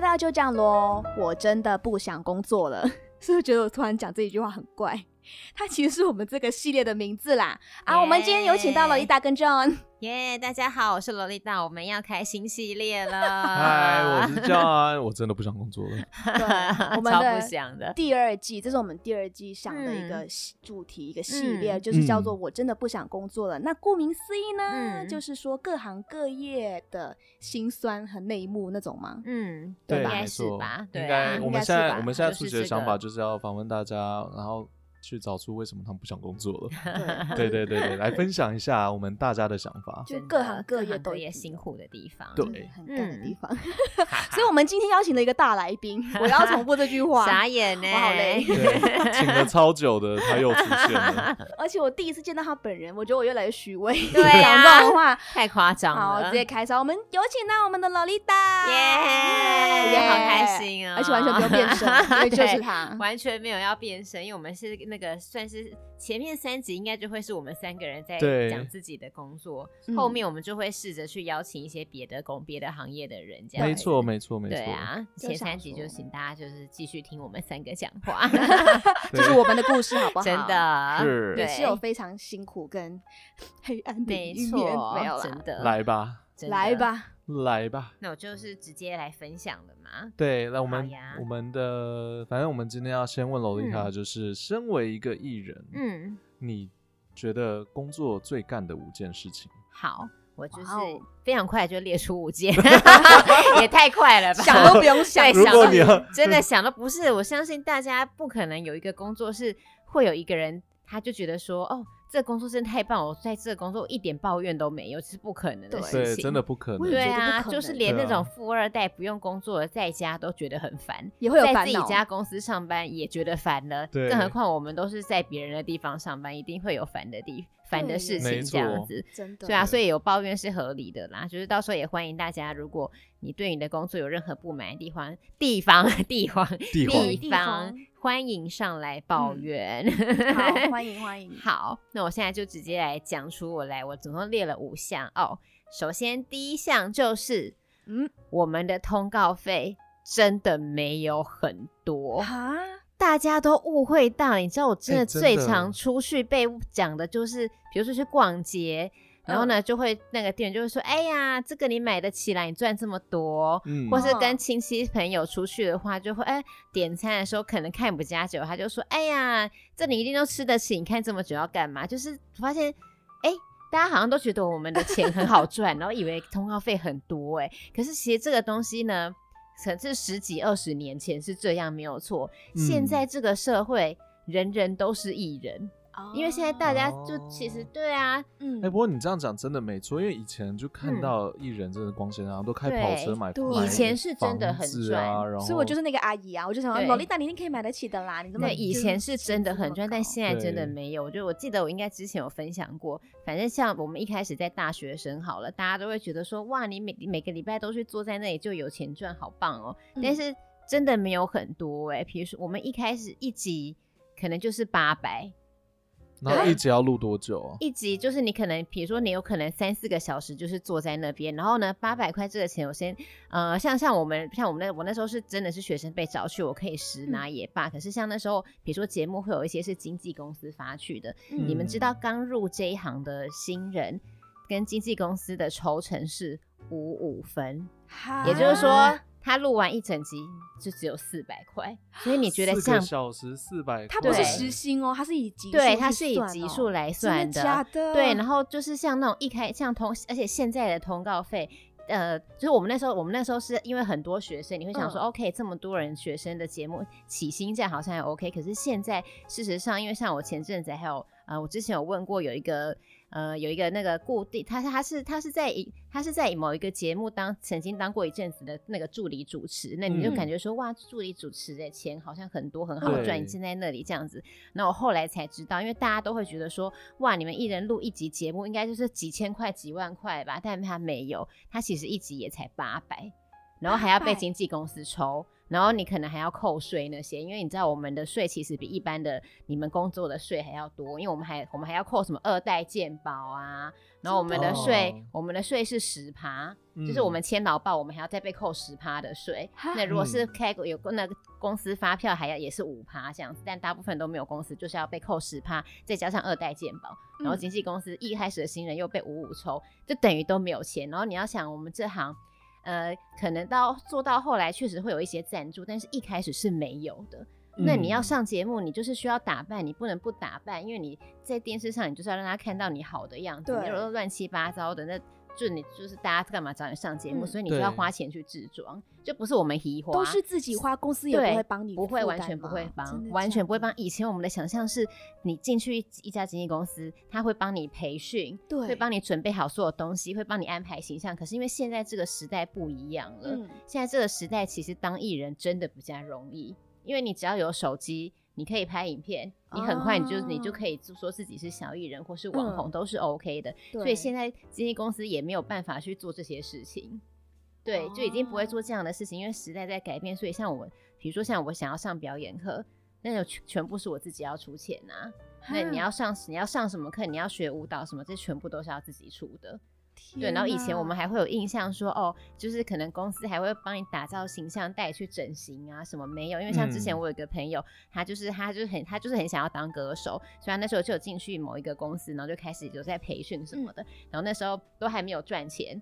大概就这样喽。我真的不想工作了，是不是觉得我突然讲这一句话很怪？它其实是我们这个系列的名字啦。啊，我们今天有请到了萝莉达跟 John。耶，yeah, 大家好，我是萝莉大，我们要开新系列了。嗨，我是 John，我真的不想工作了。对，我们的第二季，这是我们第二季想的一个主题，嗯、一个系列，嗯、就是叫做“我真的不想工作了”。嗯、那顾名思义呢，嗯、就是说各行各业的辛酸和内幕那种吗？嗯，对吧，应该是吧？对，应该。我们现在我们现在出席的想法就是要访问大家，然后。去找出为什么他们不想工作了？对对对对，来分享一下我们大家的想法，就各行各业都也辛苦的地方，对，很干的地方。所以，我们今天邀请了一个大来宾，我要重复这句话，傻眼呢，我好累，请了超久的，他又出现了。而且我第一次见到他本人，我觉得我越来越虚伪，对啊，讲这种话太夸张了。好，直接开始，我们有请到我们的萝莉达，耶，也好开心啊，而且完全不用变声，因为就是他，完全没有要变身，因为我们是。那个算是前面三集应该就会是我们三个人在讲自己的工作，后面我们就会试着去邀请一些别的工、别的行业的人，这样。没错，没错，没错。对啊，前三集就请大家就是继续听我们三个讲话，这 是我们的故事，好不好？真的，是，也是有非常辛苦跟 黑暗的一面，没错，没有真的。来吧，来吧。来吧，那我就是直接来分享了嘛。对，那我们我们的，反正我们今天要先问萝莉达，就是身为一个艺人，嗯，你觉得工作最干的五件事情？好，我就是非常快就列出五件，也太快了吧，想都不用想，如果你真的想都不是，我相信大家不可能有一个工作是会有一个人，他就觉得说，哦。这工作真的太棒，我在这个工作一点抱怨都没有，这是不可能的事情。对，真的不可能。对啊，就是连那种富二代不用工作的在家都觉得很烦，也会有在自己家公司上班也觉得烦了，更何况我们都是在别人的地方上班，一定会有烦的地烦的事情这样子。真的。对啊，所以有抱怨是合理的啦。就是到时候也欢迎大家，如果你对你的工作有任何不满的地方，地方，地方，地方。欢迎上来抱怨，嗯、好，欢迎 欢迎。好，那我现在就直接来讲出我来，我总共列了五项哦。首先第一项就是，嗯，我们的通告费真的没有很多啊，大家都误会到，你知道我真的最常出去被讲的就是，欸、比如说去逛街。然后呢，就会那个店员就会说：“哎呀，这个你买得起来，你赚这么多。嗯”或是跟亲戚朋友出去的话，就会哎点餐的时候可能看不加酒，他就说：“哎呀，这你一定都吃得起，你看这么久要干嘛？”就是发现，哎，大家好像都觉得我们的钱很好赚，然后以为通告费很多，哎，可是其实这个东西呢，可是十几二十年前是这样没有错，现在这个社会人人都是艺人。因为现在大家就其实对啊，嗯，哎，不过你这样讲真的没错，因为以前就看到艺人真的光鲜亮丽，都开跑车买，以前是真的很赚，所以我就是那个阿姨啊，我就想说，萝莉达你一定可以买得起的啦，你这么以前是真的很赚，但现在真的没有。就我记得我应该之前有分享过，反正像我们一开始在大学生好了，大家都会觉得说，哇，你每每个礼拜都去坐在那里就有钱赚，好棒哦。但是真的没有很多哎，比如说我们一开始一集可能就是八百。然后一集要录多久啊？一集就是你可能，比如说你有可能三四个小时，就是坐在那边，然后呢，八百块这个钱，我先，呃，像像我们像我们那我那时候是真的是学生被找去，我可以实拿也罢。嗯、可是像那时候，比如说节目会有一些是经纪公司发去的，嗯、你们知道刚入这一行的新人跟经纪公司的抽成是五五分，也就是说。他录完一整集就只有四百块，所以你觉得像小时四百块？他不是时薪哦，他是以集对，他是以集数来算的，真的假的？对，然后就是像那种一开像通，而且现在的通告费，呃，就是我们那时候，我们那时候是因为很多学生，你会想说、嗯、，OK，这么多人学生的节目起薪价好像还 OK，可是现在事实上，因为像我前阵子还有，呃，我之前有问过有一个。呃，有一个那个固定，他他是他是在一他是在某一个节目当曾经当过一阵子的那个助理主持，那你就感觉说、嗯、哇，助理主持的钱好像很多很好赚，你现在那里这样子。那我后来才知道，因为大家都会觉得说哇，你们一人录一集节目应该就是几千块几万块吧，但他没有，他其实一集也才八百，然后还要被经纪公司抽。然后你可能还要扣税那些，因为你知道我们的税其实比一般的你们工作的税还要多，因为我们还我们还要扣什么二代健保啊，然后我们的税、哦、我们的税是十趴，就是我们签劳保我们还要再被扣十趴的税。嗯、那如果是开有那个公司发票还要也是五趴这样子，但大部分都没有公司就是要被扣十趴，再加上二代健保，然后经纪公司一开始的新人又被五五抽，就等于都没有钱。然后你要想我们这行。呃，可能到做到后来确实会有一些赞助，但是一开始是没有的。嗯、那你要上节目，你就是需要打扮，你不能不打扮，因为你在电视上，你就是要让他看到你好的样子。你如果乱七八糟的，那就你就是大家干嘛找你上节目？嗯、所以你就要花钱去制装。就不是我们移花，都是自己花，公司也不会帮你，不会完全不会帮，完全不会帮。以前我们的想象是，你进去一家经纪公司，他会帮你培训，对，会帮你准备好所有东西，会帮你安排形象。可是因为现在这个时代不一样了，嗯、现在这个时代其实当艺人真的比较容易，因为你只要有手机，你可以拍影片，你很快你就、哦、你就可以说自己是小艺人或是网红、嗯、都是 OK 的。所以现在经纪公司也没有办法去做这些事情。对，就已经不会做这样的事情，因为时代在改变。所以像我，比如说像我想要上表演课，那就全全部是我自己要出钱呐、啊。那你要上你要上什么课，你要学舞蹈什么，这全部都是要自己出的。哪对，然后以前我们还会有印象说，哦，就是可能公司还会帮你打造形象，带你去整形啊什么没有？因为像之前我有一个朋友，嗯、他就是他就是很他就是很想要当歌手，所以他那时候就有进去某一个公司，然后就开始有在培训什么的，嗯、然后那时候都还没有赚钱，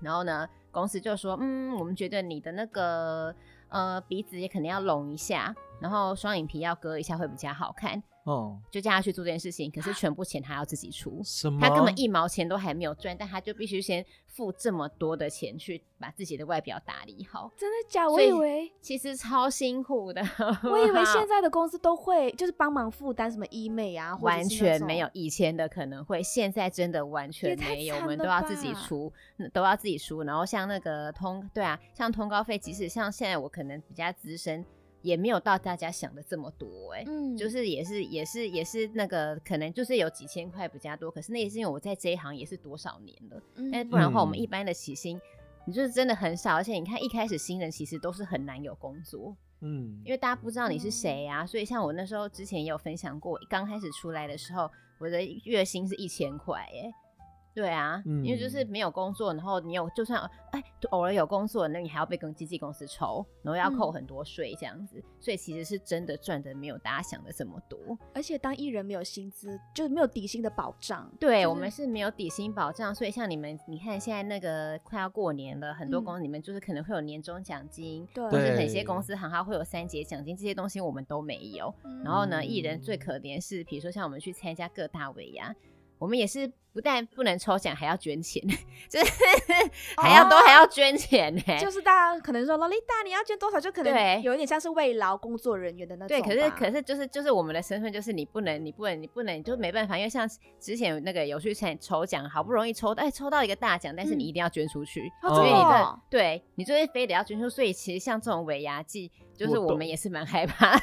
然后呢？公司就说，嗯，我们觉得你的那个呃鼻子也可能要隆一下，然后双眼皮要割一下会比较好看。哦，就叫他去做这件事情，可是全部钱他要自己出，什么？他根本一毛钱都还没有赚，但他就必须先付这么多的钱去把自己的外表打理好。真的假？我以为其实超辛苦的。我以为现在的公司都会就是帮忙负担什么医美啊，完全没有。以前的可能会，现在真的完全没有，我们都要自己出，都要自己出。然后像那个通，对啊，像通告费，即使像现在我可能比较资深。也没有到大家想的这么多哎、欸，嗯，就是也是也是也是那个可能就是有几千块比较多，可是那也是因为我在这一行也是多少年了，嗯，但是不然的话，我们一般的起薪，你就是真的很少，而且你看一开始新人其实都是很难有工作，嗯，因为大家不知道你是谁啊，所以像我那时候之前也有分享过，刚开始出来的时候，我的月薪是一千块哎。对啊，嗯、因为就是没有工作，然后你有就算哎偶尔有工作，那你还要被跟经纪公司抽，然后要扣很多税这样子，嗯、所以其实是真的赚的没有大家想的这么多。而且当艺人没有薪资，就是没有底薪的保障。对，就是、我们是没有底薪保障，所以像你们，你看现在那个快要过年了，很多公司里面就是可能会有年终奖金，或是很些公司行号会有三节奖金，这些东西我们都没有。嗯、然后呢，艺人最可怜是，比如说像我们去参加各大尾牙，我们也是。不但不能抽奖，还要捐钱，就是 还要都还要捐钱呢。就是大家可能说，萝莉塔你要捐多少，就可能有一点像是慰劳工作人员的那种。对，可是可是就是就是我们的身份就是你不能你不能你不能就没办法，因为像之前那个有去参抽奖，好不容易抽哎抽到一个大奖，但是你一定要捐出去，所以你的对你就是非得要捐出。所以其实像这种尾牙季，就是我们也是蛮害怕。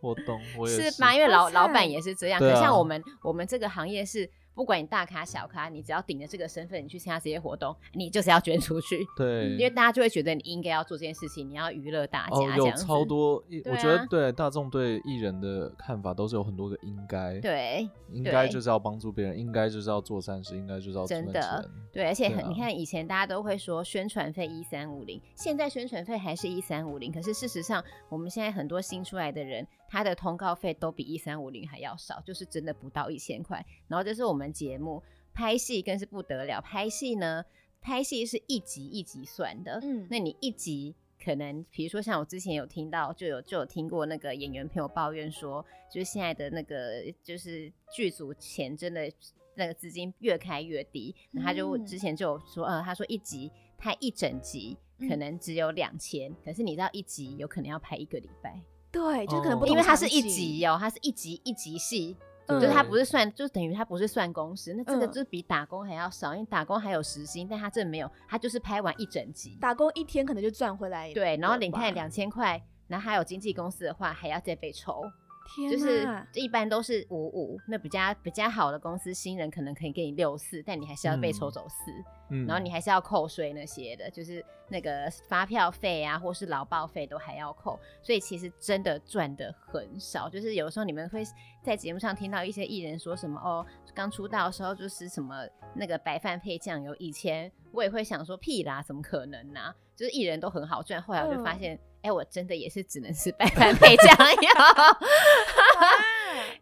我懂，我 也是吧？因为老老板也是这样。可像我们我们这个行业是。不管你大咖小咖，你只要顶着这个身份，你去参加这些活动，你就是要捐出去。对，因为大家就会觉得你应该要做这件事情，你要娱乐大家。哦，有超多，啊、我觉得对大众对艺人的看法都是有很多个应该。对，应该就是要帮助别人，应该就是要做善事，应该就是要真的。对，而且很，啊、你看以前大家都会说宣传费一三五零，现在宣传费还是一三五零，可是事实上我们现在很多新出来的人。他的通告费都比一三五零还要少，就是真的不到一千块。然后这是我们节目拍戏更是不得了，拍戏呢，拍戏是一集一集算的。嗯，那你一集可能，比如说像我之前有听到，就有就有听过那个演员朋友抱怨说，就是现在的那个就是剧组钱真的那个资金越开越低。那他就之前就有说，呃，他说一集拍一整集可能只有两千，可是你知道一集有可能要拍一个礼拜。对，就可能不同，因为它是一集哦，它是一集一集戏，就是它不是算，就等于它不是算工时，那这个就是比打工还要少，因为打工还有时薪，但他这没有，他就是拍完一整集，打工一天可能就赚回来。对，然后你看两千块，然后还有经纪公司的话还要再被抽，就是一般都是五五，那比较比较好的公司，新人可能可以给你六四，但你还是要被抽走四，嗯，然后你还是要扣税那些的，就是那个发票费啊，或是劳保费都还要扣，所以其实真的赚的很少。就是有时候你们会在节目上听到一些艺人说什么哦，刚出道的时候就是什么那个白饭配酱油，以前我也会想说屁啦，怎么可能呢、啊？就是艺人都很好赚，后来我就发现。嗯哎、欸，我真的也是只能是白饭配酱油，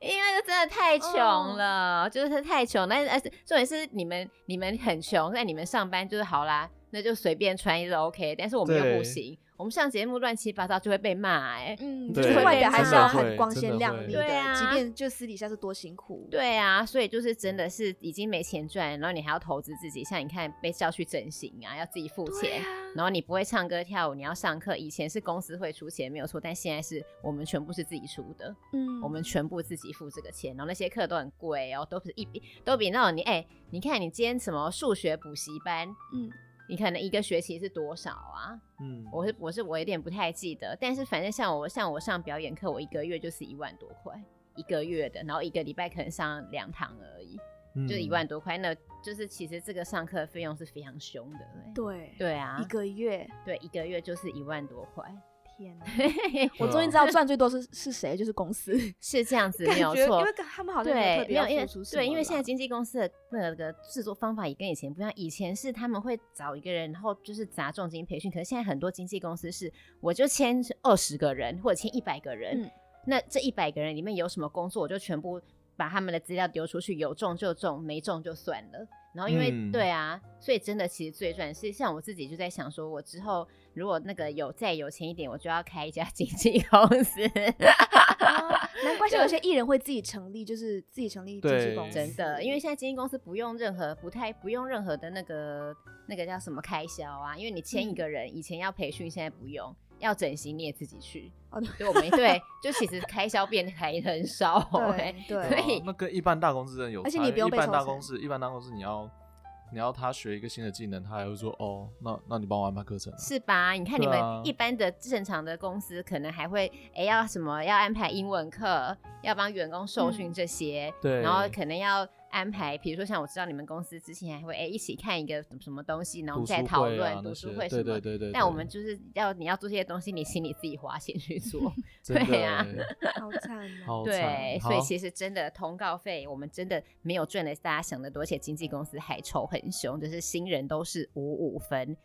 因为真的太穷了，oh. 就是太穷。但是，而且重点是你们你们很穷，在你们上班就是好啦，那就随便穿也是 OK。但是我们又不行。我们上节目乱七八糟就会被骂哎、欸，嗯，就是外表还是要很光鲜亮丽的，对啊，即便就私底下是多辛苦，对啊，所以就是真的是已经没钱赚，然后你还要投资自己，像你看被叫去整形啊，要自己付钱，啊、然后你不会唱歌跳舞，你要上课，以前是公司会出钱没有错，但现在是我们全部是自己出的，嗯，我们全部自己付这个钱，然后那些课都很贵哦，都是一比都比那种你哎、欸，你看你今天什么数学补习班，嗯。你可能一个学期是多少啊？嗯，我是我是我有点不太记得，但是反正像我像我上表演课，我一个月就是一万多块一个月的，然后一个礼拜可能上两堂而已，嗯、就是一万多块，那就是其实这个上课的费用是非常凶的。对对啊，一个月对一个月就是一万多块。天 哪！我终于知道赚最多是是谁，就是公司 是这样子，没有错。因为他们好像没有特别付出，对，因为现在经纪公司的那个制作方法也跟以前不一样。以前是他们会找一个人，然后就是砸重金培训。可是现在很多经纪公司是，我就签二十个人或者签一百个人，嗯、那这一百个人里面有什么工作，我就全部把他们的资料丢出去，有中就中，没中就算了。然后因为、嗯、对啊，所以真的其实最赚是像我自己就在想说，我之后。如果那个有再有钱一点，我就要开一家经纪公司。哦、难怪是有些艺人会自己成立，就是自己成立经纪公司。真的，因为现在经纪公司不用任何不太不用任何的那个那个叫什么开销啊，因为你签一个人，嗯、以前要培训，现在不用，要整形你也自己去。哦，对，我们对，就其实开销变还很少。对对，所以、哦、那跟一般大公司真的有，而且你不用被一般大公司，一般大公司你要。你要他学一个新的技能，他还会说哦，那那你帮我安排课程，是吧？你看你们一般的正常的公司，可能还会哎、欸、要什么要安排英文课，要帮员工受训这些，嗯、对，然后可能要。安排，比如说像我知道你们公司之前还会哎、欸、一起看一个什么东西，然后再讨论读书会什么。对对对对。但我们就是要你要做这些东西，你请你自己花钱去 做。对呀、啊。好惨啊。对，所以其实真的通告费，我们真的没有赚的大家想的多，而且经纪公司还抽很凶，就是新人都是五五分。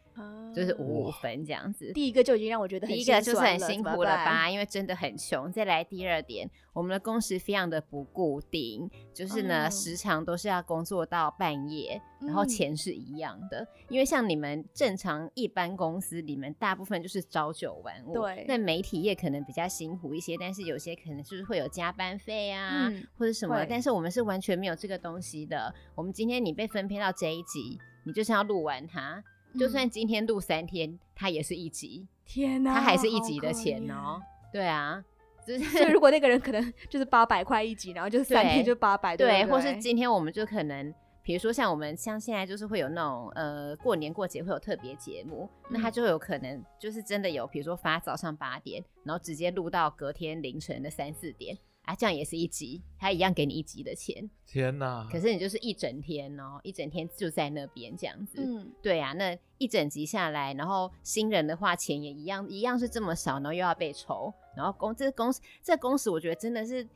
就是五五分这样子，第一个就已经让我觉得很第一个就是很辛苦了吧，因为真的很穷。再来第二点，我们的工时非常的不固定，就是呢、嗯、时常都是要工作到半夜，然后钱是一样的。嗯、因为像你们正常一般公司里面，大部分就是朝九晚五。对。那媒体业可能比较辛苦一些，但是有些可能就是会有加班费啊，嗯、或者什么。但是我们是完全没有这个东西的。我们今天你被分配到这一集，你就是要录完它。就算今天录三天，它也是一集。天哪，它还是一集的钱哦。对啊，就是如果那个人可能就是八百块一集，然后就是三天就八百，对，或是今天我们就可能，比如说像我们像现在就是会有那种呃过年过节会有特别节目，那他就有可能就是真的有，比如说发早上八点，然后直接录到隔天凌晨的三四点。啊，这样也是一集，他一样给你一集的钱。天哪！可是你就是一整天哦，一整天就在那边这样子。嗯，对啊，那一整集下来，然后新人的话钱也一样，一样是这么少，然后又要被抽，然后工这工时这工时，我觉得真的是，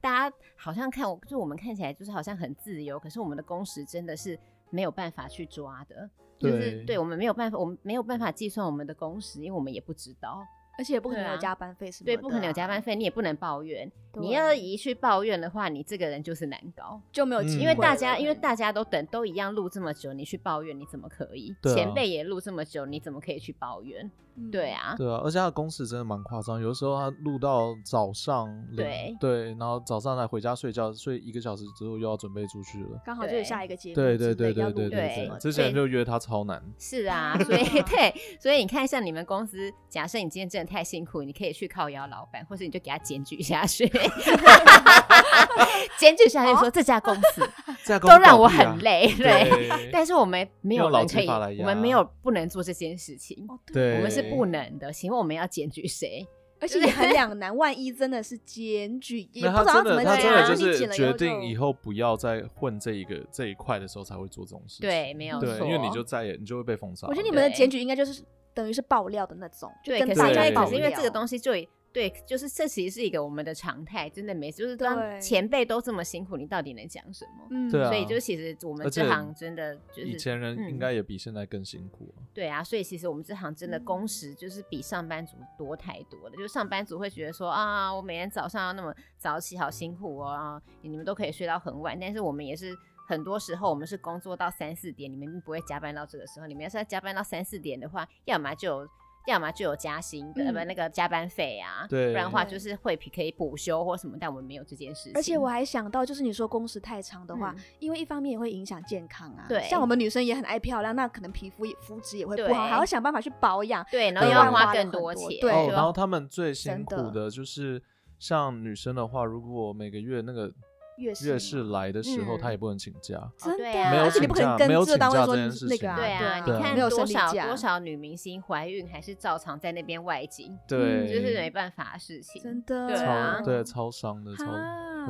大家好像看我，就我们看起来就是好像很自由，可是我们的工时真的是没有办法去抓的，就是对，我们没有办法，我们没有办法计算我们的工时，因为我们也不知道。而且也不可能有加班费什么的，对，不可能有加班费，你也不能抱怨。你要一去抱怨的话，你这个人就是难搞，就没有机会。因为大家，因为大家都等，都一样录这么久，你去抱怨，你怎么可以？前辈也录这么久，你怎么可以去抱怨？对啊，对啊，而且他的工时真的蛮夸张，有的时候他录到早上，对对，然后早上来回家睡觉，睡一个小时之后又要准备出去了，刚好就是下一个节目，对对对对对对，之前就约他超难。是啊，所以 对，所以你看，像你们公司，假设你今天真的太辛苦，你可以去靠邀老板，或者你就给他检举下去，检举下去说这家公司 都让我很累，对，但是我们没有人可以，我们没有不能做这件事情，对，我们是。不能的，请问我们要检举谁？而且也很两难。万一真的是检举，也不知道怎么他真的就是决定以后不要再混这一个这一块的时候才会做这种事情。对，没有错，因为你就再也你就会被封杀。我觉得你们的检举应该就是等于是爆料的那种，对，可是因为可是因为这个东西就。对，就是这其实是一个我们的常态，真的没，就是当前辈都这么辛苦，你到底能讲什么？嗯，对啊。所以就其实我们这行真的就是以前人应该也比现在更辛苦，啊嗯。对啊，所以其实我们这行真的工时就是比上班族多太多了。嗯，就是上班族会觉得说啊，我每天早上要那么早起，好辛苦哦，你们都可以睡到很晚，但是我们也是很多时候我们是工作到三四点，你们不会加班到这个时候。你们要是要加班到三四点的话，要么就。要么就有加薪的，不、嗯、那个加班费啊，对，不然的话就是会可以补休或什么，但我们没有这件事情。而且我还想到，就是你说工时太长的话，嗯、因为一方面也会影响健康啊。对，像我们女生也很爱漂亮，那可能皮肤也肤质也会不好，还要想办法去保养。对，然后又要花更多钱。对，哦、然后他们最辛苦的就是像女生的话，如果每个月那个。月事来的时候，他也不能请假，真的，没有请假，没有请假这件事情。对啊，你看多少多少女明星怀孕还是照常在那边外景，对，就是没办法的事情，真的，对啊，对，超伤的，超，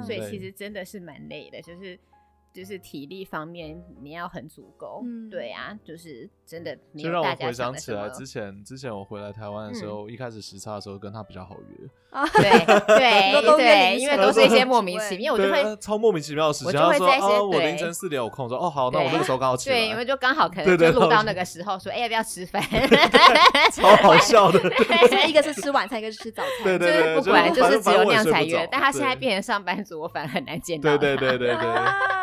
所以其实真的是蛮累的，就是。就是体力方面你要很足够，嗯，对啊，就是真的。就让我回想起来之前，之前我回来台湾的时候，一开始时差的时候跟他比较好约。啊，对对对，因为都是一些莫名其妙，我就会超莫名其妙的时间。他说哦，我凌晨四点有空，说哦好，那我那个时候刚好起来。对，因为就刚好可能就录到那个时候，说哎要不要吃饭？超好笑的。一个是吃晚餐，一个是吃早餐。对对对，不管就是只有那样才约。但他现在变成上班族，我反而很难见到。对对对对对。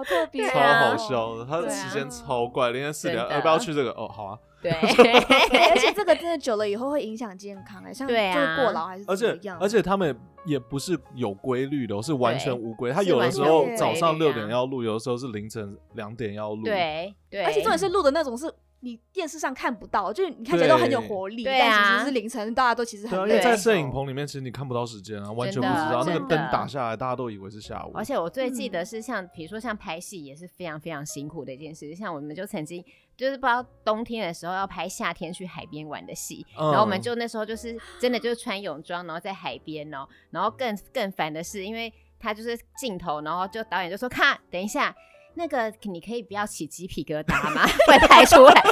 好特别，超好笑的，他的时间超怪，凌晨四点要不要去这个？哦，好啊。对，而且这个真的久了以后会影响健康哎，像就是过劳还是怎么样？而且他们也不是有规律的，是完全无规。他有的时候早上六点要录，有的时候是凌晨两点要录。对对，而且重点是录的那种是。你电视上看不到，就是你看起来都很有活力，但其实是凌晨，大家都其实很累。因为在摄影棚里面，其实你看不到时间啊，完全不知道那个灯打下来，大家都以为是下午。而且我最记得是像，比如说像拍戏也是非常非常辛苦的一件事。像我们就曾经就是不知道冬天的时候要拍夏天去海边玩的戏，然后我们就那时候就是真的就是穿泳装，然后在海边哦，然后更更烦的是，因为他就是镜头，然后就导演就说：“看，等一下。”那个，你可以不要起鸡皮疙瘩吗？会拍出来，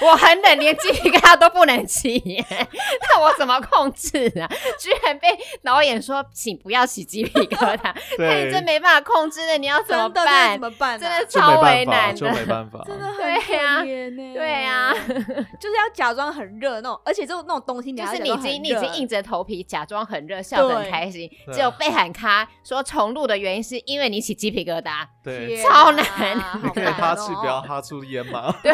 我我很冷，连鸡皮疙瘩都不能起，那我怎么控制啊？居然被导演说，请不要起鸡皮疙瘩，那你真没办法控制的，你要怎么办？怎么办？真的超为难的，就没办法，真的很可怜。对呀，就是要假装很热那种，而且这种那种东西，就是你已经你已经硬着头皮假装很热，笑得很开心，只有被喊卡说重录的原因是因为你起鸡皮疙瘩。对。超难，你可以哈气，不要哈出烟吗？对，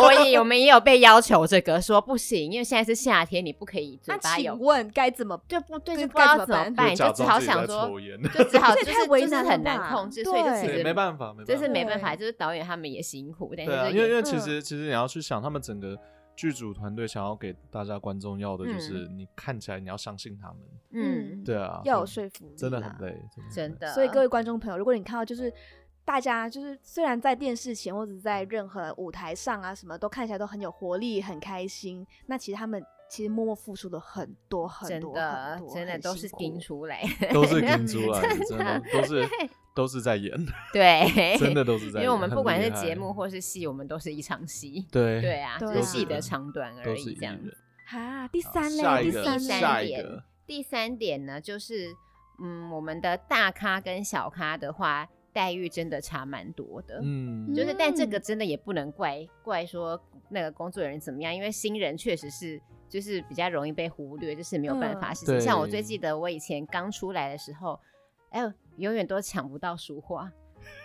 我也我们也有被要求这个，说不行，因为现在是夏天，你不可以嘴巴有。请问该怎么？对不对？就不知道怎么办，就只好想说，就只好 就是就是很难控制，所以就其实没办法，就是没办法，就是导演他们也辛苦，但是因为因为其实其实你要去想，他们整个剧组团队想要给大家观众要的就是你看起来你要相信他们，嗯，对啊，要有说服力，真的很累，真的。所以各位观众朋友，如果你看到就是。大家就是虽然在电视前或者在任何舞台上啊，什么都看起来都很有活力、很开心，那其实他们其实默默付出了很多很多很多，真的 都是拼出 来，都是拼出来，真的都是 都是在演，对，真的都是在演。因为我们不管是节目或是戏，我们都是一场戏，对对啊，就是戏的长短而已，这样子。啊，第三类，第三点，第三点呢，就是嗯，我们的大咖跟小咖的话。待遇真的差蛮多的，嗯，就是，但这个真的也不能怪怪说那个工作人员怎么样，因为新人确实是就是比较容易被忽略，就是没有办法事情。嗯、像我最记得我以前刚出来的时候，哎呦，永远都抢不到书画，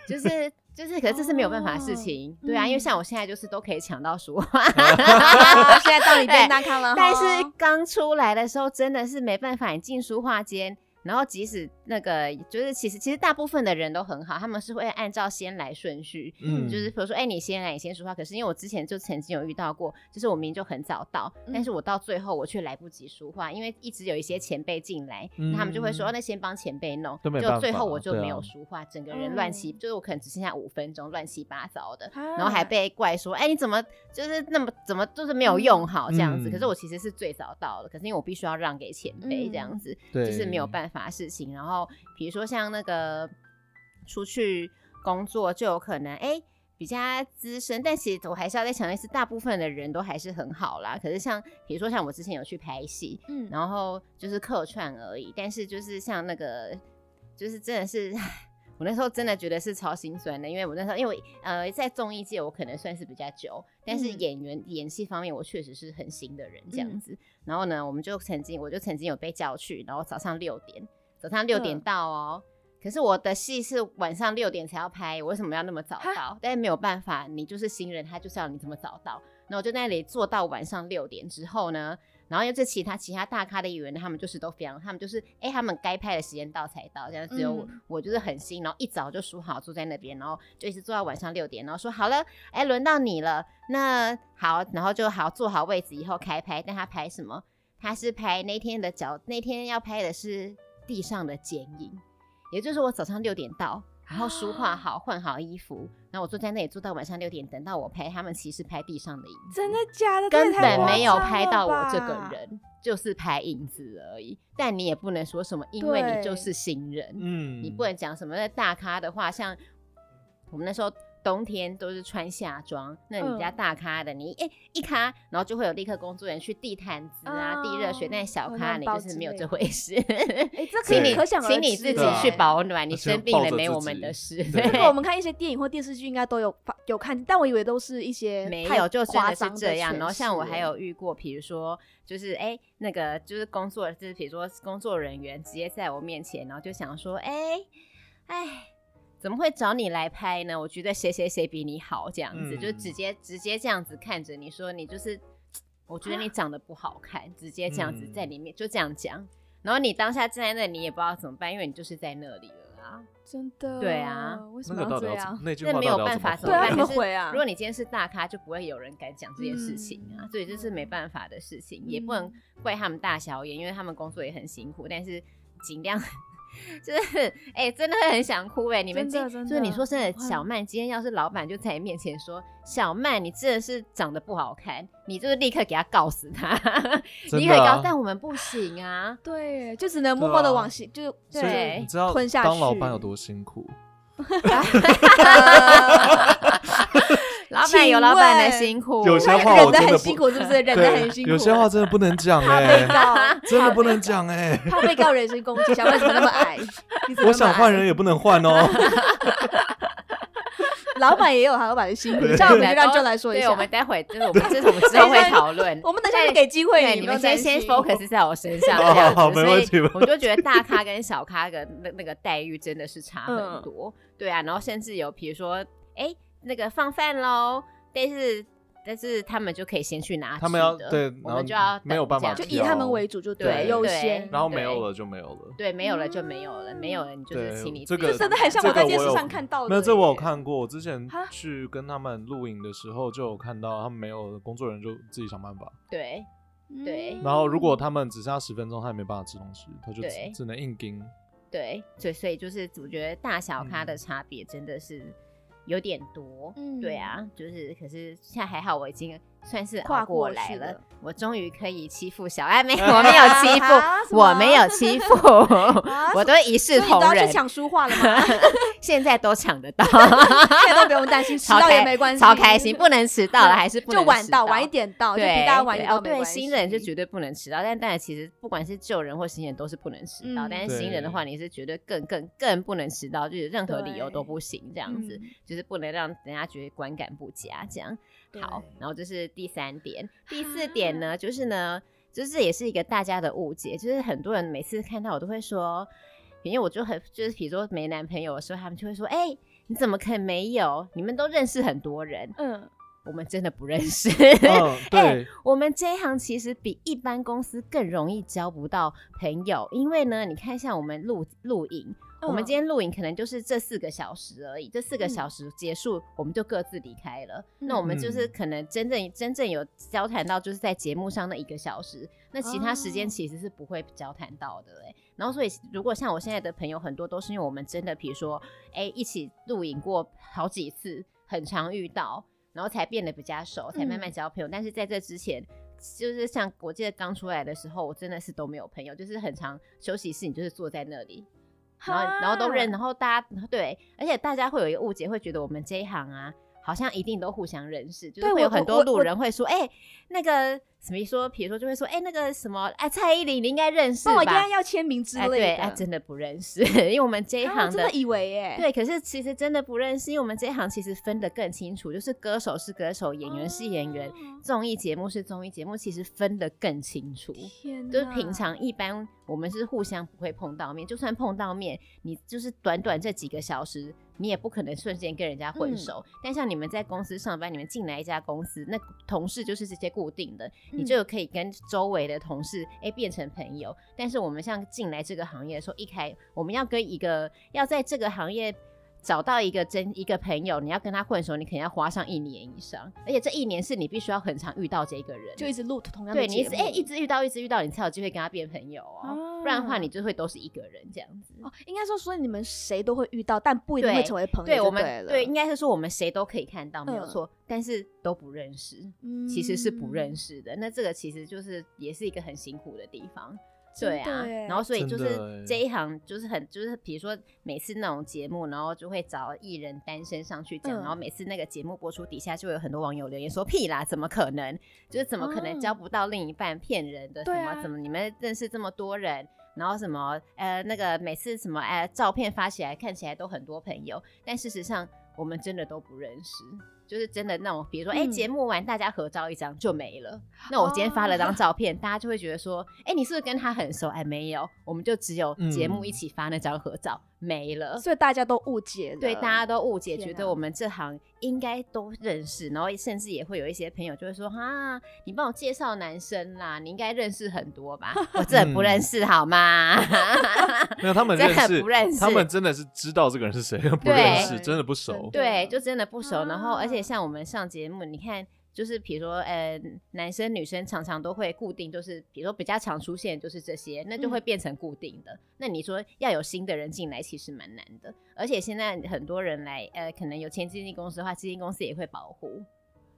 就是 就是，可是这是没有办法的事情，哦、对啊，因为像我现在就是都可以抢到书画 现在到你变大咖了，但是刚出来的时候真的是没办法，你进书画间。然后即使那个就是其实其实大部分的人都很好，他们是会按照先来顺序，嗯，就是比如说哎、欸、你先来，你先说话。可是因为我之前就曾经有遇到过，就是我明明就很早到，嗯、但是我到最后我却来不及说话，因为一直有一些前辈进来，他们就会说那先帮前辈弄，就最后我就没有说话，啊、整个人乱七，就是我可能只剩下五分钟，乱七八糟的，啊、然后还被怪说哎、欸、你怎么就是那么怎么就是没有用好这样子。嗯、可是我其实是最早到的，可是因为我必须要让给前辈这样子，嗯、就是没有办法事情，然后。比如说像那个出去工作，就有可能哎、欸、比较资深，但其实我还是要再强调一次，大部分的人都还是很好啦。可是像比如说像我之前有去拍戏，嗯，然后就是客串而已，但是就是像那个就是真的是 我那时候真的觉得是超心酸的，因为我那时候因为呃在综艺界我可能算是比较久，但是演员、嗯、演戏方面我确实是很新的人这样子。嗯、然后呢，我们就曾经我就曾经有被叫去，然后早上六点。早上六点到哦，可是我的戏是晚上六点才要拍，我为什么要那么早到？但是没有办法，你就是新人，他就是要你这么早到。那我就在那里坐到晚上六点之后呢，然后又是其他其他大咖的演员，他们就是都非常，他们就是哎、欸，他们该拍的时间到才到，这样只有我，嗯、我就是很新，然后一早就梳好坐在那边，然后就一直坐到晚上六点，然后说好了，哎、欸，轮到你了，那好，然后就好坐好位置以后开拍。但他拍什么？他是拍那天的角，那天要拍的是。地上的剪影，也就是我早上六点到，然后梳化好，换好衣服，然后我坐在那里坐到晚上六点，等到我拍他们，其实拍地上的影子，真的假的？根本没有拍到我这个人，就是拍影子而已。但你也不能说什么，因为你就是新人，嗯，你不能讲什么那大咖的话，像我们那时候。冬天都是穿夏装，那你家大咖的，你哎、欸、一咖，然后就会有立刻工作人员去递毯子啊、递热、哦、水。但小咖你就是没有这回事。哎、欸，这可以可想而知，请你自己去保暖。你生病了没我们的事。这个我们看一些电影或电视剧应该都有有看，但我以为都是一些没有，就真的是这样。然后像我还有遇过，比如说就是哎、欸、那个就是工作，就是比如说工作人员直接在我面前，然后就想说哎哎。怎么会找你来拍呢？我觉得谁谁谁比你好，这样子、嗯、就直接直接这样子看着你说，你就是，我觉得你长得不好看，啊、直接这样子在里面、嗯、就这样讲，然后你当下站在那里，你也不知道怎么办，因为你就是在那里了啊，真的，对啊，为什么要这样？那没有办法怎么办？怎么回啊？如果你今天是大咖，就不会有人敢讲这件事情啊，嗯、所以这是没办法的事情，嗯、也不能怪他们大小眼，因为他们工作也很辛苦，但是尽量。就是哎、欸，真的会很想哭哎！你们今就是你说真的，小曼今天要是老板就在你面前说，小曼你真的是长得不好看，你就是立刻给他告死他，你可以告，但我们不行啊。对，就只能默默的往心，就对，你知道吞下去。当老板有多辛苦？老板有老板的辛苦，有些话我真的很辛苦，是不是？忍得很辛苦。有些话真的不能讲 哎，真的不能讲哎，怕被告人身攻击。小曼 怎么那么矮？我想换人也不能换哦。老板也有他老板的辛苦，这样我们让就来说一下。我们待会就是我们这是我们之后会讨论。我们等下就给机会，你们先先 focus 在我身上，这样子。所以我就觉得大咖跟小咖的那那个待遇真的是差很多。对啊，然后甚至有比如说，哎。那个放饭喽，但是但是他们就可以先去拿，他们要对，我们就要没有办法，就以他们为主，就对优先，然后没有了就没有了，对，没有了就没有了，没有了你就是请你这个真的很像我在电视上看到的，没有这我有看过，我之前去跟他们录影的时候就有看到，他们没有工作人员就自己想办法，对对，然后如果他们只剩下十分钟，他也没办法吃东西，他就只能硬盯，对，所以所以就是我觉得大小咖的差别真的是。有点多，嗯，对啊，就是，可是现在还好，我已经算是跨过来了，我终于可以欺负小艾，妹，我没有欺负，我没有欺负，我都一视同仁。去抢书画了吗？现在都抢得到，现在都不用担心，迟到也没关系，超开心。不能迟到了，还是不能就晚到，晚一点到，就比大家晚一点到。对，新人是绝对不能迟到，但当然其实不管是旧人或新人都是不能迟到，但是新人的话，你是绝对更更更不能迟到，就是任何理由都不行，这样子就是不能让人家觉得观感不佳，这样。好，然后这是第三点，第四点呢，就是呢，就是这也是一个大家的误解，就是很多人每次看到我都会说，因为我就很就是比如说没男朋友的时候，他们就会说，哎、欸，你怎么可能没有？你们都认识很多人，嗯，我们真的不认识。哦、对、欸，我们这一行其实比一般公司更容易交不到朋友，因为呢，你看像我们录录影。我们今天录影可能就是这四个小时而已，这四个小时结束，我们就各自离开了。那我们就是可能真正真正有交谈到，就是在节目上那一个小时，那其他时间其实是不会交谈到的哎。然后所以，如果像我现在的朋友很多都是因为我们真的，比如说哎一起录影过好几次，很常遇到，然后才变得比较熟，才慢慢交朋友。但是在这之前，就是像我记得刚出来的时候，我真的是都没有朋友，就是很常休息室，你就是坐在那里。然后，然后都认，然后大家对，而且大家会有一个误解，会觉得我们这一行啊，好像一定都互相认识，就是会有很多路人会说，哎，那个。什么说？比如说就会说，哎、欸，那个什么，哎，蔡依林，你应该认识吧？我应该要签名之类的。对，哎，真的不认识，因为我们这一行的，啊、真的以为耶。对，可是其实真的不认识，因为我们这一行其实分得更清楚，就是歌手是歌手，演员是演员，综艺节目是综艺节目，其实分得更清楚。就是平常一般我们是互相不会碰到面，就算碰到面，你就是短短这几个小时。你也不可能瞬间跟人家混熟，嗯、但像你们在公司上班，你们进来一家公司，那同事就是这些固定的，嗯、你就可以跟周围的同事哎、欸、变成朋友。但是我们像进来这个行业的时候，一开我们要跟一个要在这个行业。找到一个真一个朋友，你要跟他混熟，你肯定要花上一年以上，而且这一年是你必须要很常遇到这个人，就一直录同样。对，你一直哎、欸，一直遇到，一直遇到，你才有机会跟他变朋友哦、喔。啊、不然的话，你就会都是一个人这样子。哦，应该说，所以你们谁都会遇到，但不一定会成为朋友对。对，我们对，应该是说我们谁都可以看到，没有错，嗯、但是都不认识，其实是不认识的。嗯、那这个其实就是也是一个很辛苦的地方。对啊，然后所以就是这一行就是很就是比如说每次那种节目，然后就会找艺人单身上去讲，然后每次那个节目播出底下就会有很多网友留言说屁啦，怎么可能？就是怎么可能交不到另一半？骗人的什么？怎么你们认识这么多人？然后什么呃那个每次什么呃照片发起来看起来都很多朋友，但事实上我们真的都不认识。就是真的那种，比如说，哎、欸，节目完大家合照一张就没了。嗯、那我今天发了张照片，哦、大家就会觉得说，哎、欸，你是不是跟他很熟？哎，没有，我们就只有节目一起发那张合照。嗯没了，所以大家都误解了。对，大家都误解，觉得我们这行应该都认识，然后甚至也会有一些朋友就会说：“哈，你帮我介绍男生啦，你应该认识很多吧？” 我真的不认识，好吗？没有，他们 真的不认识，他们真的是知道这个人是谁，不认识，真的不熟。对，就真的不熟。然后，而且像我们上节目，你看。就是比如说，呃，男生女生常常都会固定，就是比如说比较常出现就是这些，那就会变成固定的。嗯、那你说要有新的人进来，其实蛮难的。而且现在很多人来，呃，可能有签经纪公司的话，基金公司也会保护。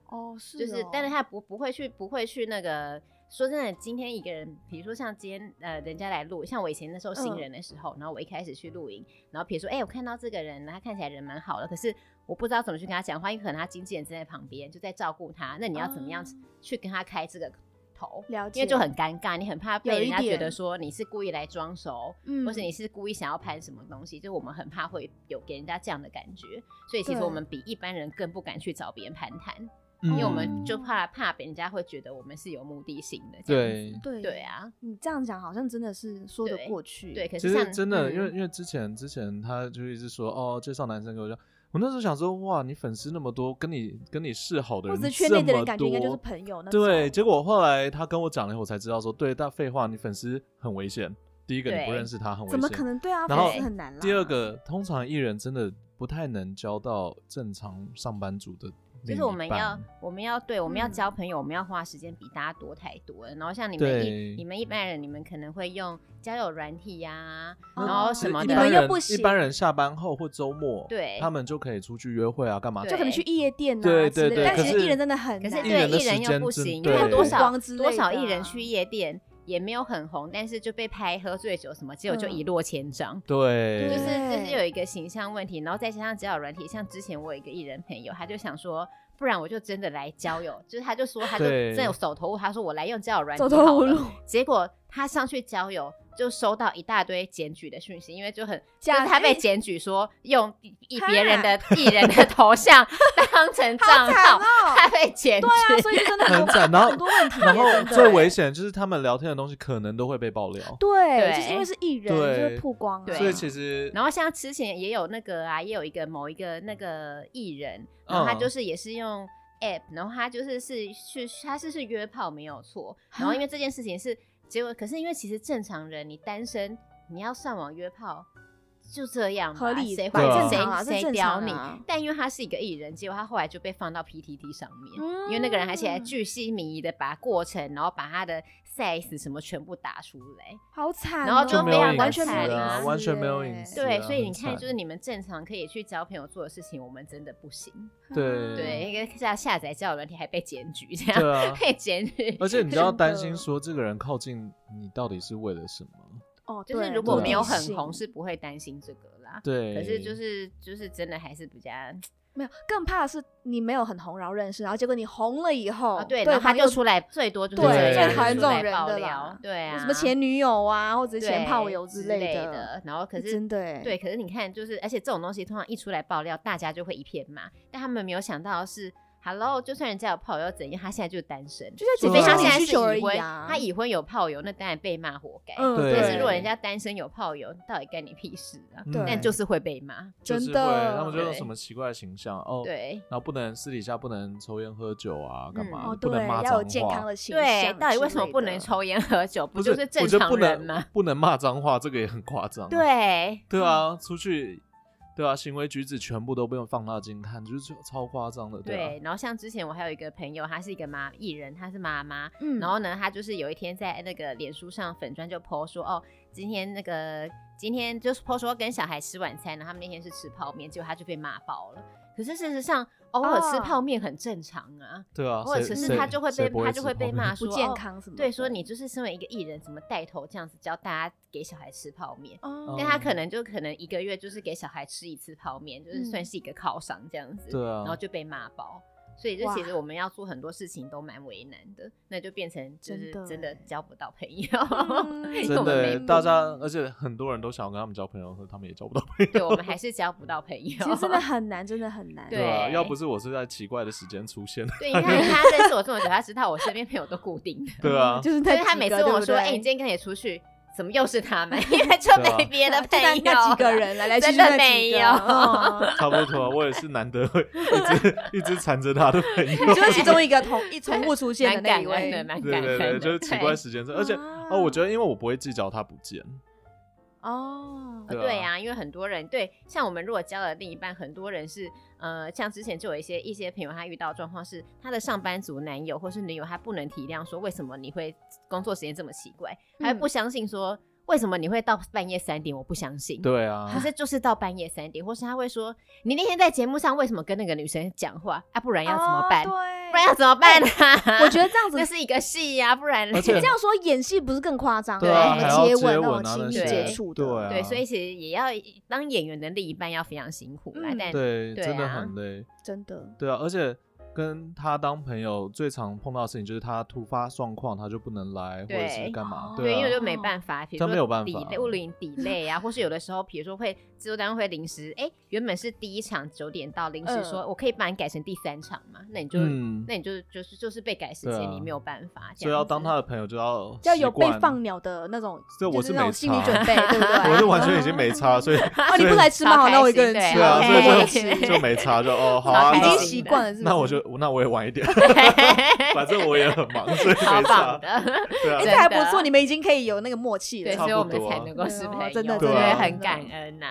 哦，是哦。就是，但是他不不会去不会去那个。说真的，今天一个人，比如说像今天呃，人家来录，像我以前那时候新人的时候，嗯、然后我一开始去录影，然后比如说，哎、欸，我看到这个人，他看起来人蛮好的，可是我不知道怎么去跟他讲话，因为可能他经纪人正在旁边，就在照顾他，那你要怎么样去跟他开这个头？了？解，因为就很尴尬，你很怕被人家觉得说你是故意来装熟，嗯或是你是故意想要拍什么东西，就我们很怕会有给人家这样的感觉，所以其实我们比一般人更不敢去找别人攀谈。因为我们就怕怕别人家会觉得我们是有目的性的，对对对啊，你这样讲好像真的是说得过去。对，可是像真的，因为因为之前之前他就一直说哦，介绍男生给我，我那时候想说哇，你粉丝那么多，跟你跟你示好的人这么多，圈内的人感觉应该就是朋友。对，结果后来他跟我讲了以后，我才知道说，对，但废话，你粉丝很危险。第一个你不认识他，很危险。怎么可能？对啊，然后很难。第二个，通常艺人真的不太能交到正常上班族的。就是我们要，我们要对，我们要交朋友，嗯、我们要花时间比大家多太多了。然后像你们一，你们一般人，你们可能会用交友软体呀、啊，哦、然后什么的。你们又不行。一般人下班后或周末，对，他们就可以出去约会啊，干嘛？就可能去夜店啊。对对对。但是艺人真的很难，可是对艺人又不行，因为多少多少艺人去夜店。也没有很红，但是就被拍喝醉酒什么，结果就一落千丈。嗯、对，就是就是有一个形象问题，然后再加上交友软体，像之前我有一个艺人朋友，他就想说，不然我就真的来交友，就是他就说他就真的有走投无路，他说我来用交友软体好了，走投无路，结果他上去交友。就收到一大堆检举的讯息，因为就很，就是他被检举说用以别人的艺人的头像 当成账号，他被检举，对啊，所以真的很惨，然后很多问题，然后最危险就是他们聊天的东西可能都会被爆料，对，就是因为是艺人，就会曝光，所以其实，然后像之前也有那个啊，也有一个某一个那个艺人，然后他就是也是用。app，然后他就是是去他是是约炮没有错，然后因为这件事情是结果，可是因为其实正常人你单身你要上网约炮。就这样，合理谁会谁谁屌你？啊、但因为他是一个艺人，结果他后来就被放到 PTT 上面，嗯、因为那个人还起来巨细靡遗的把过程，然后把他的 size 什么全部打出来，好惨、喔，然后就非常完全没有啊，完全没有隐私、啊。对，所以你看，就是你们正常可以去交朋友做的事情，我们真的不行。对对，一个下下载交友软体还被检举，这样 被检举。而且你就要担心说，这个人靠近你到底是为了什么？哦，就是如果没有很红，是不会担心这个啦。对，可是就是就是真的还是比较没有，更怕的是你没有很红，然后认识，然后结果你红了以后，啊、对，然后他就出来最多就是对最讨厌这种人的了，对啊，什么前女友啊，或者前炮友之类的，然后可是真的对，可是你看，就是而且这种东西通常一出来爆料，大家就会一片骂，但他们没有想到的是。Hello，就算人家有炮友又怎样？他现在就是单身，就是除非他现在是已婚，他已婚有炮友，那当然被骂活该。嗯，但是如果人家单身有炮友，到底干你屁事啊？对，但就是会被骂，真的。他们就有什么奇怪的形象哦？对，然后不能私底下不能抽烟喝酒啊，干嘛？不能骂脏话。要有健康的形象。对，到底为什么不能抽烟喝酒？不就是正常人吗？不能骂脏话，这个也很夸张。对，对啊，出去。对啊，行为举止全部都不用放大镜看，就是超夸张的。对，啊、对，然后像之前我还有一个朋友，她是一个妈艺人，她是妈妈。嗯，然后呢，她就是有一天在那个脸书上粉砖就 po 说，哦，今天那个今天就是 po 说跟小孩吃晚餐，然后他们那天是吃泡面，结果她就被骂爆了。可是事实上，偶尔吃泡面很正常啊。对啊，或者只是他就会被他就会被骂说不健康什么。对，说你就是身为一个艺人，怎么带头这样子教大家给小孩吃泡面？哦。但他可能就可能一个月就是给小孩吃一次泡面，就是算是一个犒赏这样子。对啊。然后就被骂爆。所以就其实我们要做很多事情都蛮为难的，那就变成就是真的交不到朋友。真的，大家而且很多人都想要跟他们交朋友，可是他们也交不到朋友。对，我们还 是交不到朋友。其实真的很难，真的很 难。对啊，要不是我是在奇怪的时间出现。对，你看他认识我这么久，他知道我身边朋友都固定的。对啊，就是他每次问我说：“哎，你今天跟谁出去？”怎么又是他们？因为就没别的朋友，那几个人来来去去，真的没有。差不多，我也是难得会一直一直缠着他的朋友，就是其中一个同一重复出现的那一位，对对对，就是奇怪时间，而且哦，我觉得因为我不会计较他不见。哦，对呀，因为很多人对，像我们如果交了另一半，很多人是呃，像之前就有一些一些朋友，他遇到状况是他的上班族男友或是女友，他不能体谅说为什么你会工作时间这么奇怪，还不相信说。为什么你会到半夜三点？我不相信。对啊，可是就是到半夜三点，或是他会说，你那天在节目上为什么跟那个女生讲话啊？不然要怎么办？对，不然要怎么办呢？我觉得这样子那是一个戏呀，不然而且这样说演戏不是更夸张？对，接吻那种亲密接触的，对，所以其实也要当演员的另一半要非常辛苦来，但对，真的很累，真的。对啊，而且。跟他当朋友最常碰到的事情就是他突发状况，他就不能来，或者是干嘛？对，因为就没办法，比如说抵录影抵累啊，或是有的时候，比如说会制作单位会临时，哎，原本是第一场九点到，临时说我可以把你改成第三场嘛？那你就，那你就就是就是被改时间，你没有办法。所以要当他的朋友就要要有被放鸟的那种，这我是没心理准备，对不对？我是完全已经没差，所以哦，你不来吃吗？好，那我一个人吃，对啊，所以就 就没差，就哦，好啊，已经习惯了，那我就那我也晚一点。反正我也很忙，所以没差。对啊，这还不错，你们已经可以有那个默契了，所以我们才能够是朋友，真的，真的很感恩呐。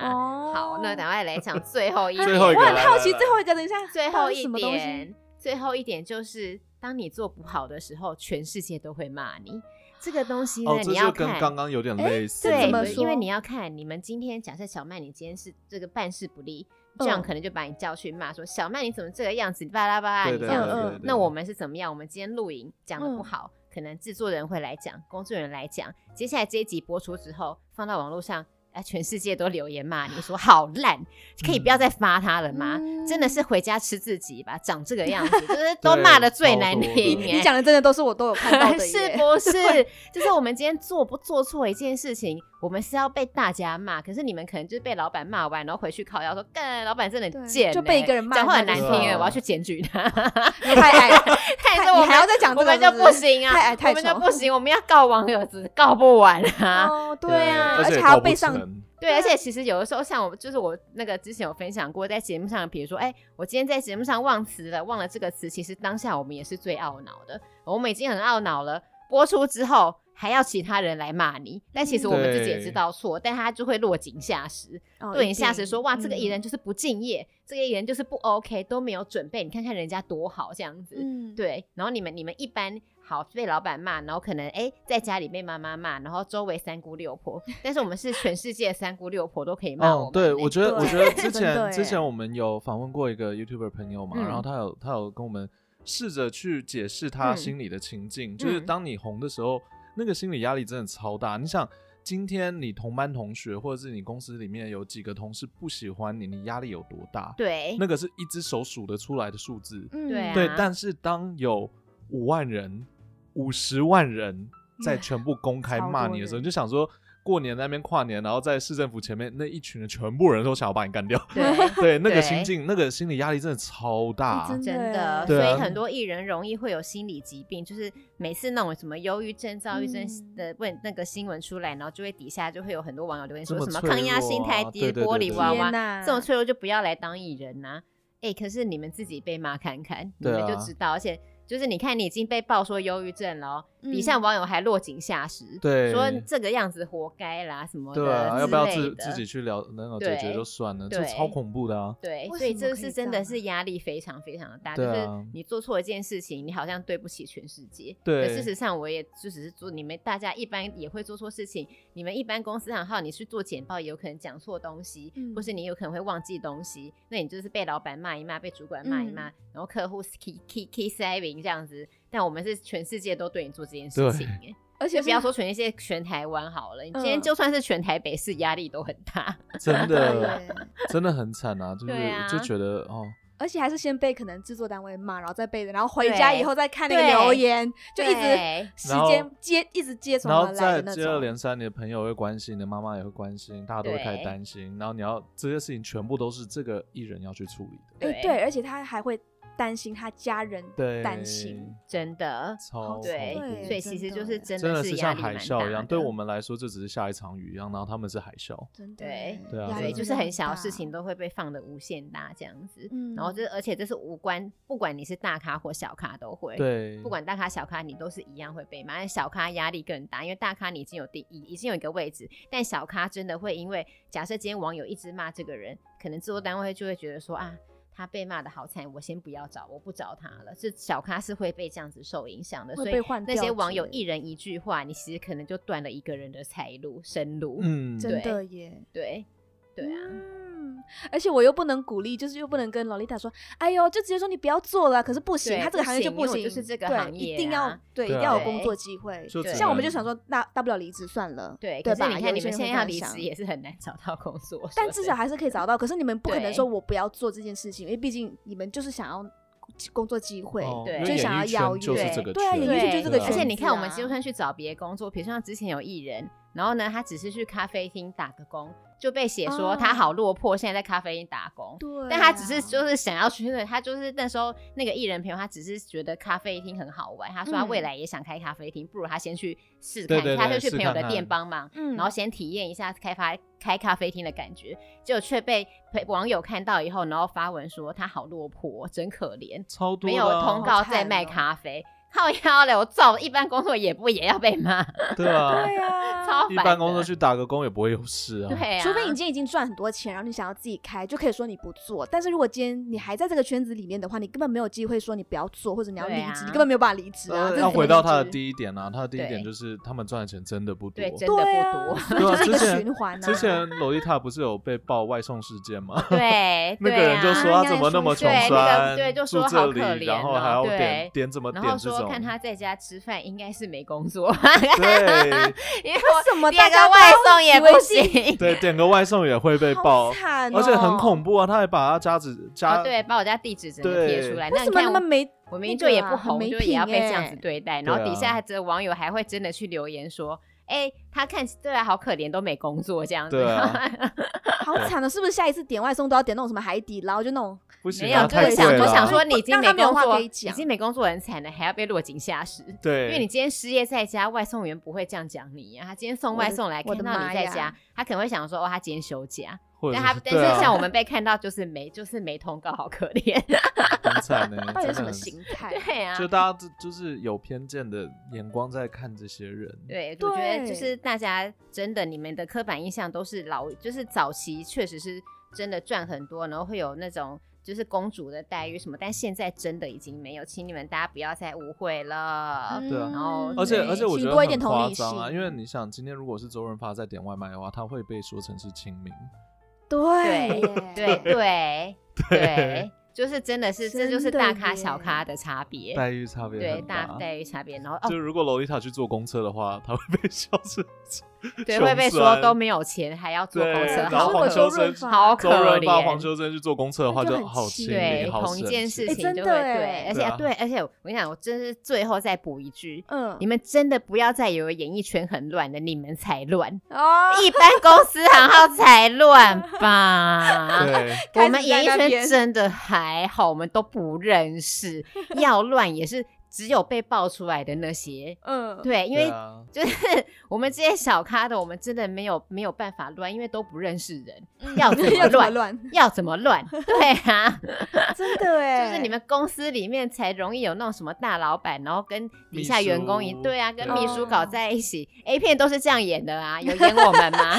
好，那赶快来讲最后一 点。我很好奇最后一个，等一下，最后一点，最后一点就是，当你做不好的时候，全世界都会骂你。这个东西呢，你要看，跟刚刚有点类似。对，因为你要看，你们今天假设小麦，你今天是这个办事不力。这样可能就把你叫去骂，说小麦你怎么这个样子，巴拉巴拉，你这样子。那我们是怎么样？我们今天录影讲的不好，可能制作人会来讲，工作人员来讲。接下来这一集播出之后，放到网络上。哎，全世界都留言骂你说好烂，可以不要再发他了吗？真的是回家吃自己吧，长这个样子，就是 都骂的最难听。你讲的真的都是我都有看到的，是不是？就是我们今天做不做错一件事情，我们是要被大家骂，可是你们可能就是被老板骂完，然后回去靠腰说，干老板真的贱，就被一个人骂，讲话很难听，我要去检举他。太矮，太矮我还要再讲，我们就不行啊，太矮太我们就不行，我们要告网友，只告不完啊。哦，对啊，而且还要被上。对，而且其实有的时候，像我就是我那个之前有分享过，在节目上，比如说，哎，我今天在节目上忘词了，忘了这个词，其实当下我们也是最懊恼的，我们已经很懊恼了。播出之后还要其他人来骂你，但其实我们自己也知道错，但他就会落井下石，落井下石说哇，这个艺人就是不敬业，这个艺人就是不 OK，都没有准备，你看看人家多好这样子，对，然后你们你们一般。好，被老板骂，然后可能哎、欸，在家里被妈妈骂，然后周围三姑六婆，但是我们是全世界三姑六婆都可以骂我们、欸。哦，对，我觉得，我觉得之前之前我们有访问过一个 YouTuber 朋友嘛，嗯、然后他有他有跟我们试着去解释他心里的情境，嗯、就是当你红的时候，嗯、那个心理压力真的超大。你想，今天你同班同学或者是你公司里面有几个同事不喜欢你，你压力有多大？对，那个是一只手数得出来的数字。嗯，对、啊，对。但是当有五万人。五十万人在全部公开骂你的时候，你就想说，过年那边跨年，然后在市政府前面那一群人，全部人都想要把你干掉。对，对，那个心境，那个心理压力真的超大，真的。所以很多艺人容易会有心理疾病，就是每次那种什么忧郁症、躁郁症的问那个新闻出来，然后就会底下就会有很多网友留言说什么抗压心太低、玻璃娃娃，这种脆弱就不要来当艺人呐。哎，可是你们自己被骂看看，你们就知道，而且。就是你看，你已经被爆说忧郁症了，底下网友还落井下石，对，说这个样子活该啦什么的，对啊，要不要自自己去聊能够解决就算了，这超恐怖的啊。对，所以这是真的是压力非常非常的大，就是你做错一件事情，你好像对不起全世界。对，事实上我也就只是做，你们大家一般也会做错事情，你们一般公司行号你去做简报，也有可能讲错东西，或是你有可能会忘记东西，那你就是被老板骂一骂，被主管骂一骂，然后客户 key saving。这样子，但我们是全世界都对你做这件事情，对 而且不要说全世界，全台湾好了，你今天就算是全台北市，压力都很大，真的，真的很惨啊！就是、啊、就觉得哦，而且还是先被可能制作单位骂，然后再被，然后回家以后再看那个留言，就一直时间接一直接从，然后再接二连三，你的朋友会关心，你的妈妈也会关心，大家都会开始担心，然后你要这些事情全部都是这个艺人要去处理的，哎，对，而且他还会。担心他家人担心，真的。超对，所以其实就是真的是像海啸一样，对我们来说这只是下一场雨一样，然后他们是海啸，真的对。对啊，对，就是很小的事情都会被放的无限大这样子，然后这而且这是无关，不管你是大咖或小咖都会，对，不管大咖小咖你都是一样会被骂，小咖压力更大，因为大咖你已经有第一已经有一个位置，但小咖真的会因为假设今天网友一直骂这个人，可能制作单位就会觉得说啊。他被骂的好惨，我先不要找，我不找他了。这小咖是会被这样子受影响的，所以那些网友一人一句话，你其实可能就断了一个人的财路、生路。嗯，真的耶，对，对啊。而且我又不能鼓励，就是又不能跟洛丽塔说，哎呦，就直接说你不要做了。可是不行，他这个行业就不行，就是这个行业一定要对，一定要有工作机会。像我们就想说，那大不了离职算了。对，对吧你看你们现在要离职也是很难找到工作，但至少还是可以找到。可是你们不可能说我不要做这件事情，因为毕竟你们就是想要工作机会，对，就想要邀约。对啊，演艺圈就这个。而且你看，我们就算去找别的工作，比如说像之前有艺人，然后呢，他只是去咖啡厅打个工。就被写说他好落魄，现在在咖啡厅打工。对，但他只是就是想要去，他就是那时候那个艺人朋友，他只是觉得咖啡厅很好玩。他说他未来也想开咖啡厅，不如他先去试看，他就去朋友的店帮忙，然后先体验一下开发开咖啡厅的感觉。结果却被网友看到以后，然后发文说他好落魄，真可怜，超多没有通告在卖咖啡。靠腰嘞，我照一般工作也不也要被骂？对啊，对啊，超烦。一般工作去打个工也不会有事啊。对啊，除非你今天已经赚很多钱，然后你想要自己开，就可以说你不做。但是如果今天你还在这个圈子里面的话，你根本没有机会说你不要做，或者你要离职，你根本没有办法离职啊。要回到他的第一点啊，他的第一点就是他们赚的钱真的不多，对，真的不多，就是一个循环啊。之前萝莉塔不是有被爆外送事件吗？对，那个人就说他怎么那么穷酸，对，就说好可怜，然后还要点点怎么点这种，看他在家。吃饭应该是没工作，对，因为什么点个外送也不行，对，点个外送也会被爆，而且很恐怖啊！他还把他家址家对，把我家地址整个贴出来，那你看我明明就也不红，就也要被这样子对待，然后底下还这网友还会真的去留言说。哎，他看对啊，好可怜，都没工作这样子。对啊，好惨的，是不是下一次点外送都要点那种什么海底捞，就那种不行，没有，就是想就想说你已经没工作，已经没工作很惨了，还要被落井下石。对，因为你今天失业在家，外送员不会这样讲你啊。他今天送外送来看到你在家，他可能会想说，哦，他今天休假。但他但是像我们 被看到就是没就是没通告，好可怜，很惨呢。到底是什么心态？对啊，就大家就就是有偏见的眼光在看这些人。对，我觉得就是大家真的，你们的刻板印象都是老，就是早期确实是真的赚很多，然后会有那种就是公主的待遇什么，但现在真的已经没有，请你们大家不要再误会了。对啊，然后而且而且我觉得很夸张啊，因为你想今天如果是周润发在点外卖的话，他会被说成是亲民。对对对 对，就是真的是，这就是大咖小咖的差别，待遇差别，对，大待遇差别。然后，就如果洛丽塔去坐公车的话，他会被笑死。对，会被说都没有钱，还要坐公车，然后黄秋生好可怜。黄秋生去坐公车的话，就好亲民，对，同一件事情就会对，而且对，而且我跟你讲，我真是最后再补一句，嗯，你们真的不要再以为演艺圈很乱的，你们才乱哦，一般公司行号才乱 吧？对，我们演艺圈真的还好，我们都不认识，要乱也是。只有被爆出来的那些，嗯，对，因为就是 我们这些小咖的，我们真的没有没有办法乱，因为都不认识人，要怎 么乱，要怎么乱，对啊，真的哎，就是你们公司里面才容易有那种什么大老板，然后跟底下员工一对啊，跟秘书搞在一起，A 片都是这样演的啊，有演我们吗？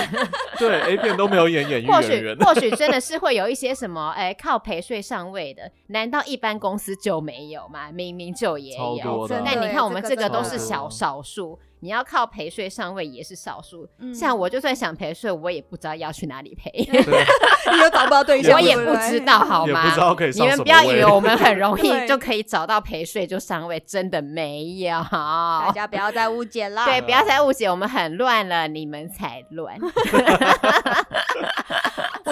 对，A 片都没有演演员，或许或许真的是会有一些什么，哎，靠陪睡上位的，难道一般公司就没有吗？明明就也。有，但你看我们这个都是小少数，你要靠陪睡上位也是少数。像我就算想陪睡，我也不知道要去哪里陪，你 又找不到对象，我也不知道好吗？你们不要以为我们很容易就可以找到陪睡就上位，真的没有。大家不要再误解了，对，不要再误解，我们很乱了，你们才乱。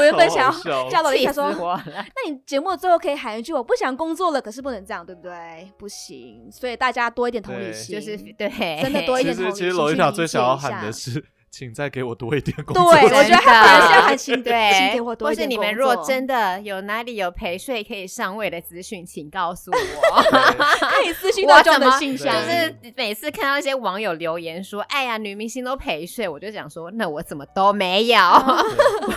我原本想要叫萝莉塔说，那你节目最后可以喊一句“我不想工作了”，可是不能这样，对不对？不行，所以大家多一点同理心，就是对，真的 多一点同理心。其实罗丽塔最想要喊的是。请再给我多一点工作。对，我觉得他反而现在还请对，请给我多一点。或是你们若真的有哪里有陪睡可以上位的资讯，请告诉我，可以私信到这样的信箱。就是每次看到一些网友留言说：“哎呀，女明星都陪睡”，我就想说：“那我怎么都没有？”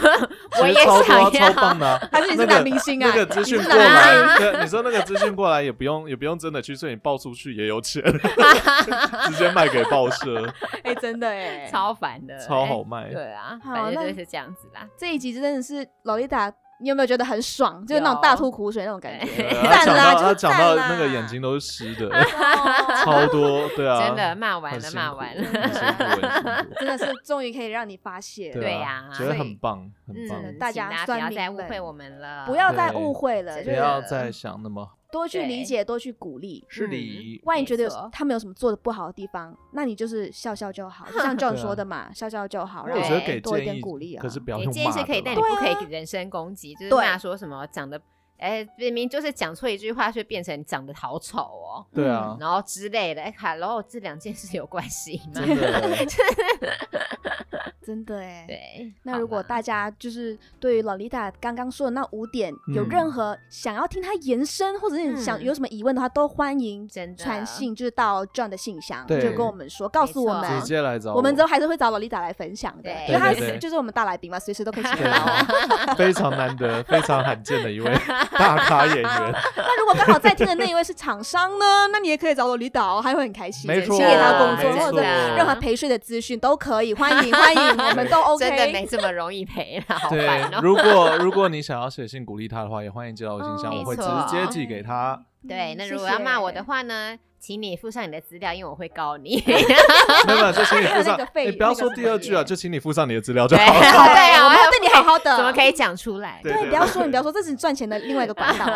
我也想要。超棒的，还是你是男明星啊？那个资讯过来，对，你说那个资讯过来也不用，也不用真的去睡，你报出去也有钱，直接卖给报社。哎，真的哎，超烦。超好卖，欸、对啊，反正就是这样子啦。这一集真的是洛丽塔，你有没有觉得很爽？就是那种大吐苦水那种感觉。他讲到他讲到那个眼睛都是湿的，超多，对啊，真的骂完了，骂完了，真的是终于可以让你发泄，对呀，觉得很棒，很棒。大家不要再误会我们了，不要再误会了，不要再想那么。多去理解，多去鼓励，是的。万一觉得他们有什么做的不好的地方，那你就是笑笑就好，就像 John 说的嘛，笑笑就好。我觉得给多一点鼓励啊，可是不要用骂。建议是可以，但你不可以人身攻击，就是骂说什么长得，哎，明明就是讲错一句话，却变成长得好丑哦。对啊，然后之类的，哎，Hello，这两件事有关系吗？真的。真的哎，对。那如果大家就是对于老丽塔刚刚说的那五点有任何想要听他延伸，或者是想有什么疑问的话，都欢迎传信，就是到 John 的信箱，就跟我们说，告诉我们，直接来找我们，之后还是会找老丽塔来分享的，因为他就是我们大来宾嘛，随时都可以 请到。非常难得、非常罕见的一位大咖演员。那如果刚好在听的那一位是厂商呢？那你也可以找萝莉塔哦，他会很开心，没错，请给他工作或者任何陪睡的资讯都可以，欢迎 欢迎。我们都 OK，真的没这么容易陪了。对，如果如果你想要写信鼓励他的话，也欢迎寄到我信箱，我会直接寄给他。对，那如果要骂我的话呢，请你附上你的资料，因为我会告你。没有，就请你附上。你不要说第二句啊，就请你附上你的资料就好了。对啊，我要对你好好的，怎么可以讲出来？对，不要说，你不要说，这是你赚钱的另外一个管道。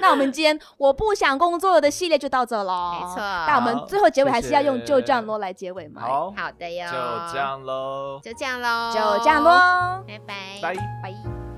那我们今天我不想工作的系列就到这喽。没错。那我们最后结尾还是要用就这样咯来结尾嘛？好，好的哟。就这样喽。就这样喽。就这样喽。拜拜。拜拜。